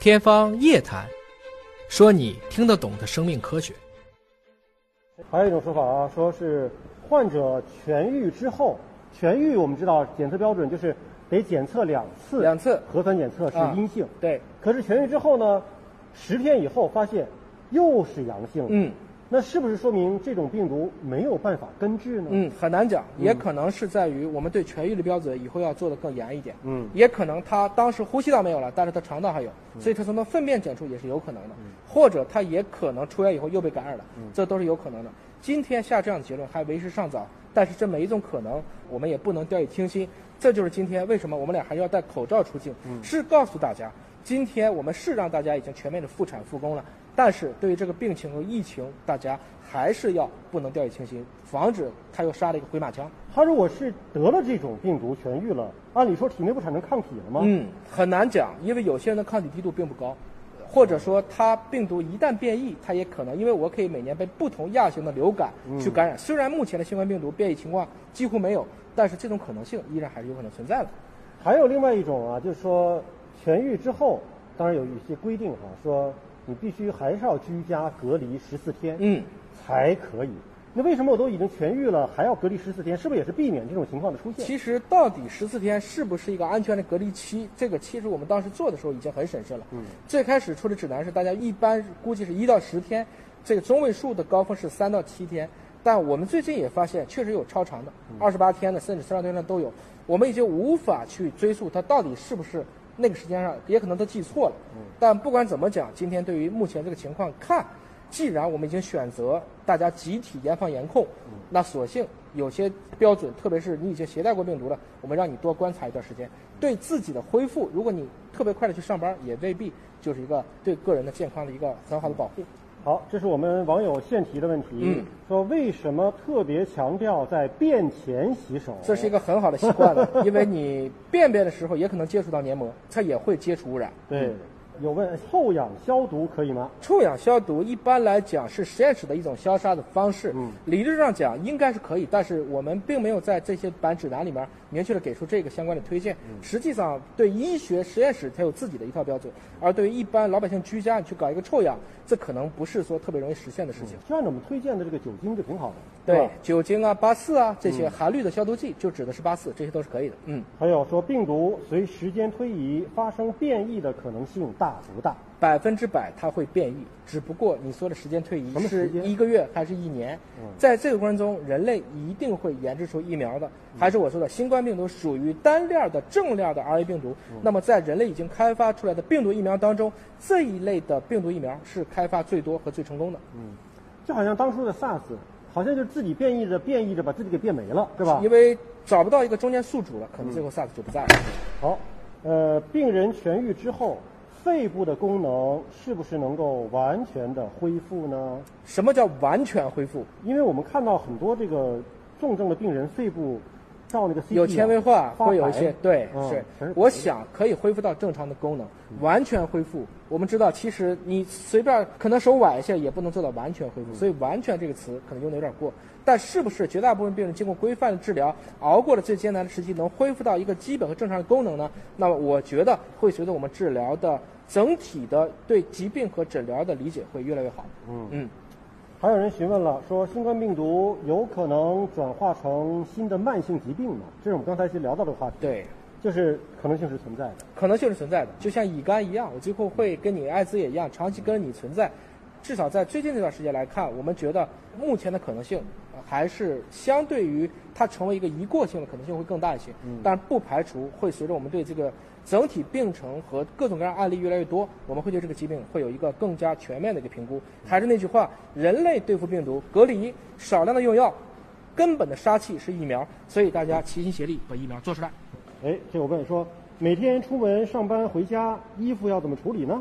天方夜谭，说你听得懂的生命科学。还有一种说法啊，说是患者痊愈之后，痊愈我们知道检测标准就是得检测两次，两次核酸检测是啊阴性。对，可是痊愈之后呢，十天以后发现又是阳性。嗯。那是不是说明这种病毒没有办法根治呢？嗯，很难讲，也可能是在于我们对痊愈的标准以后要做得更严一点。嗯也可能他当时呼吸道没有了，但是他肠道还有，所以他从他粪便检出也是有可能的，或者他也可能出院以后又被感染了，这都是有可能的。今天下这样的结论还为时尚早，但是这每一种可能我们也不能掉以轻心。这就是今天为什么我们俩还要戴口罩出镜，是告诉大家，今天我们是让大家已经全面的复产复工了，但是对于这个病情和疫情，大家还是要不能掉以轻心，防止他又杀了一个回马枪。他如果是得了这种病毒痊愈了，按理说体内不产生抗体了吗？嗯，很难讲，因为有些人的抗体滴度并不高，或者说他病毒一旦变异，他也可能因为我可以每年被不同亚型的流感去感染。虽然目前的新冠病毒变异情况几乎没有，但是这种可能性依然还是有可能存在的。还有另外一种啊，就是说痊愈之后，当然有一些规定哈、说你必须还是要居家隔离十四天，嗯，才可以。那为什么我都已经痊愈了，还要隔离十四天？是不是也是避免这种情况的出现？其实到底十四天是不是一个安全的隔离期？这个其实我们当时做的时候已经很审慎了。嗯，最开始出的指南是大家一般估计是一到十天，这个中位数的高峰是三到七天。但我们最近也发现，确实有超长的，二十八天的，甚至三十多天的都有。我们已经无法去追溯它到底是不是那个时间上，也可能都记错了。但不管怎么讲，今天对于目前这个情况看，既然我们已经选择大家集体严防严控，那索性有些标准，特别是你已经携带过病毒了，我们让你多观察一段时间，对自己的恢复，如果你特别快的去上班，也未必就是一个对个人的健康的一个很好的保护。好，这是我们网友现提的问题，嗯说为什么特别强调在便前洗手？这是一个很好的习惯了，因为你便便的时候也可能接触到黏膜，它也会接触污染。对。有问臭氧消毒可以吗？臭氧消毒一般来讲是实验室的一种消杀的方式，嗯理论上讲应该是可以，但是我们并没有在这些版指南里面明确的给出这个相关的推荐。嗯实际上，对医学实验室它有自己的一套标准，而对于一般老百姓居家你去搞一个臭氧，这可能不是说特别容易实现的事情。就按照我们推荐的这个酒精就挺好的，对，酒精啊、八四啊这些含氯的消毒剂就指的是八四，这些都是可以的。嗯。还有说病毒随时间推移发生变异的可能性大不大？百分之百它会变异，只不过你说的时间推移是一个月还是一年？嗯在这个过程中，人类一定会研制出疫苗的。还是我说的，新冠病毒属于单链的正链的 RNA 病毒。那么在人类已经开发出来的病毒疫苗当中，这一类的病毒疫苗是开发最多和最成功的。就好像当初的 SARS，好像就自己变异着变异着把自己给变没了，对吧？因为找不到一个中间宿主了，可能最后 SARS 就不在了。好，呃，病人痊愈之后，肺部的功能是不是能够完全的恢复呢？什么叫完全恢复？因为我们看到很多这个重症的病人肺部照那个 CT 啊有纤维化，会有一些对，嗯是。我想可以恢复到正常的功能，完全恢复。我们知道，其实你随便可能手崴一下，也不能做到完全恢复。所以“完全”这个词可能用的有点过。但是不是绝大部分病人经过规范的治疗，熬过了最艰难的时期，能恢复到一个基本和正常的功能呢？那么我觉得会随着我们治疗的整体的对疾病和诊疗的理解会越来越好。嗯嗯。还有人询问了，说新冠病毒有可能转化成新的慢性疾病吗？这是我们刚才其实聊到的话题。，对，就是可能性是存在的。可能性是存在的，就像乙肝一样，我最后会跟你艾滋也一样，长期跟着你存在。至少在最近这段时间来看，我们觉得目前的可能性呃还是相对于它成为一个一过性的可能性会更大一些。嗯但不排除会随着我们对这个整体病程和各种各样案例越来越多，我们会对这个疾病会有一个更加全面的一个评估。还是那句话，人类对付病毒，隔离，少量的用药，根本的杀器是疫苗，所以大家齐心协力把疫苗做出来。哎，这我问说，每天出门上班回家，衣服要怎么处理呢？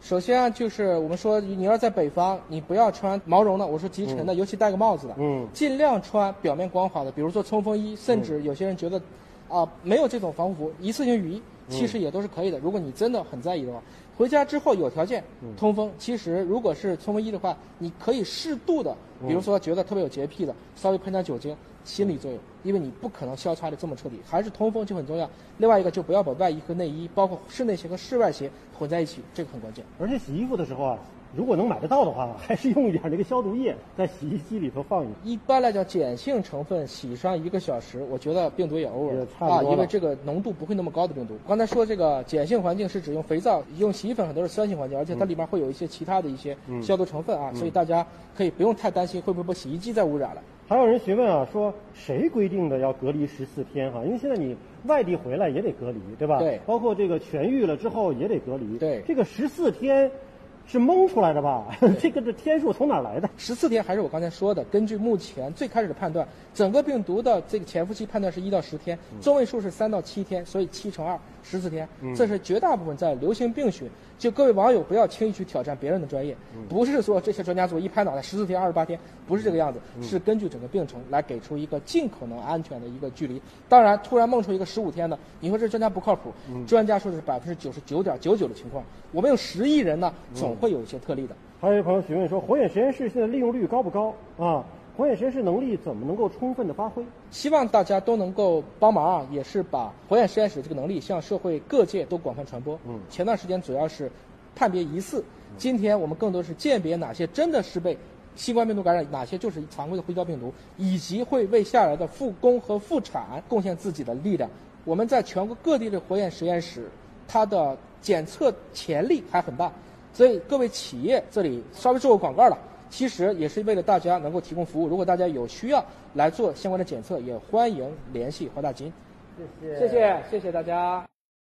首先啊，就是我们说，你要在北方，你不要穿毛绒的，我说集成的，尤其戴个帽子的，嗯。尽量穿表面光滑的，比如说冲锋衣，甚至有些人觉得，啊、没有这种防护服，一次性雨衣其实也都是可以的。如果你真的很在意的话，回家之后有条件嗯通风，其实如果是冲锋衣的话，你可以适度的，比如说觉得特别有洁癖的，稍微喷点酒精，心理作用，因为你不可能消擦的这么彻底，还是通风就很重要。另外一个就不要把外衣和内衣，包括室内鞋和室外鞋混在一起，这个很关键。而且洗衣服的时候啊，如果能买得到的话，还是用一点那个消毒液在洗衣机里头放一放。一般来讲，碱性成分洗上一个小时，我觉得病毒也 over 也了啊，因为这个浓度不会那么高的病毒。刚才说这个碱性环境是指用肥皂、用洗衣粉，很多是酸性环境，而且它里面会有一些其他的一些消毒成分啊，所以大家可以不用太担心会不会被洗衣机再污染了。还有人询问啊，说谁规定的要隔离十四天哈、因为现在你外地回来也得隔离，对吧？对包括这个痊愈了之后也得隔离。对这个十四天是蒙出来的吧？这个这天数从哪来的？十四天还是我刚才说的，根据目前最开始的判断，整个病毒的这个潜伏期判断是一到十天，中位数是三到七天，所以七乘二十四天，这是绝大部分在流行病学。就各位网友不要轻易去挑战别人的专业，不是说这些专家组一拍脑袋十四天、二十八天，不是这个样子，是根据整个病程来给出一个尽可能安全的一个距离。当然，突然梦出一个十五天的，你说这专家不靠谱，专家说的是百分之九十九点九九的情况，我们有十亿人呢，总会有一些特例的。还有一朋友询问说，火眼实验室现在利用率高不高啊？火眼实验室能力怎么能够充分的发挥？希望大家都能够帮忙啊，也是把火眼实验室这个能力向社会各界都广泛传播。嗯前段时间主要是判别疑似，今天我们更多是鉴别哪些真的是被新冠病毒感染，哪些就是常规的呼吸道病毒，以及会为下来的复工和复产贡献自己的力量。我们在全国各地的火眼实验室，它的检测潜力还很大，所以各位企业这里稍微做个广告了。其实也是为了大家能够提供服务。如果大家有需要来做相关的检测，也欢迎联系华大基因。谢谢谢，谢谢大家。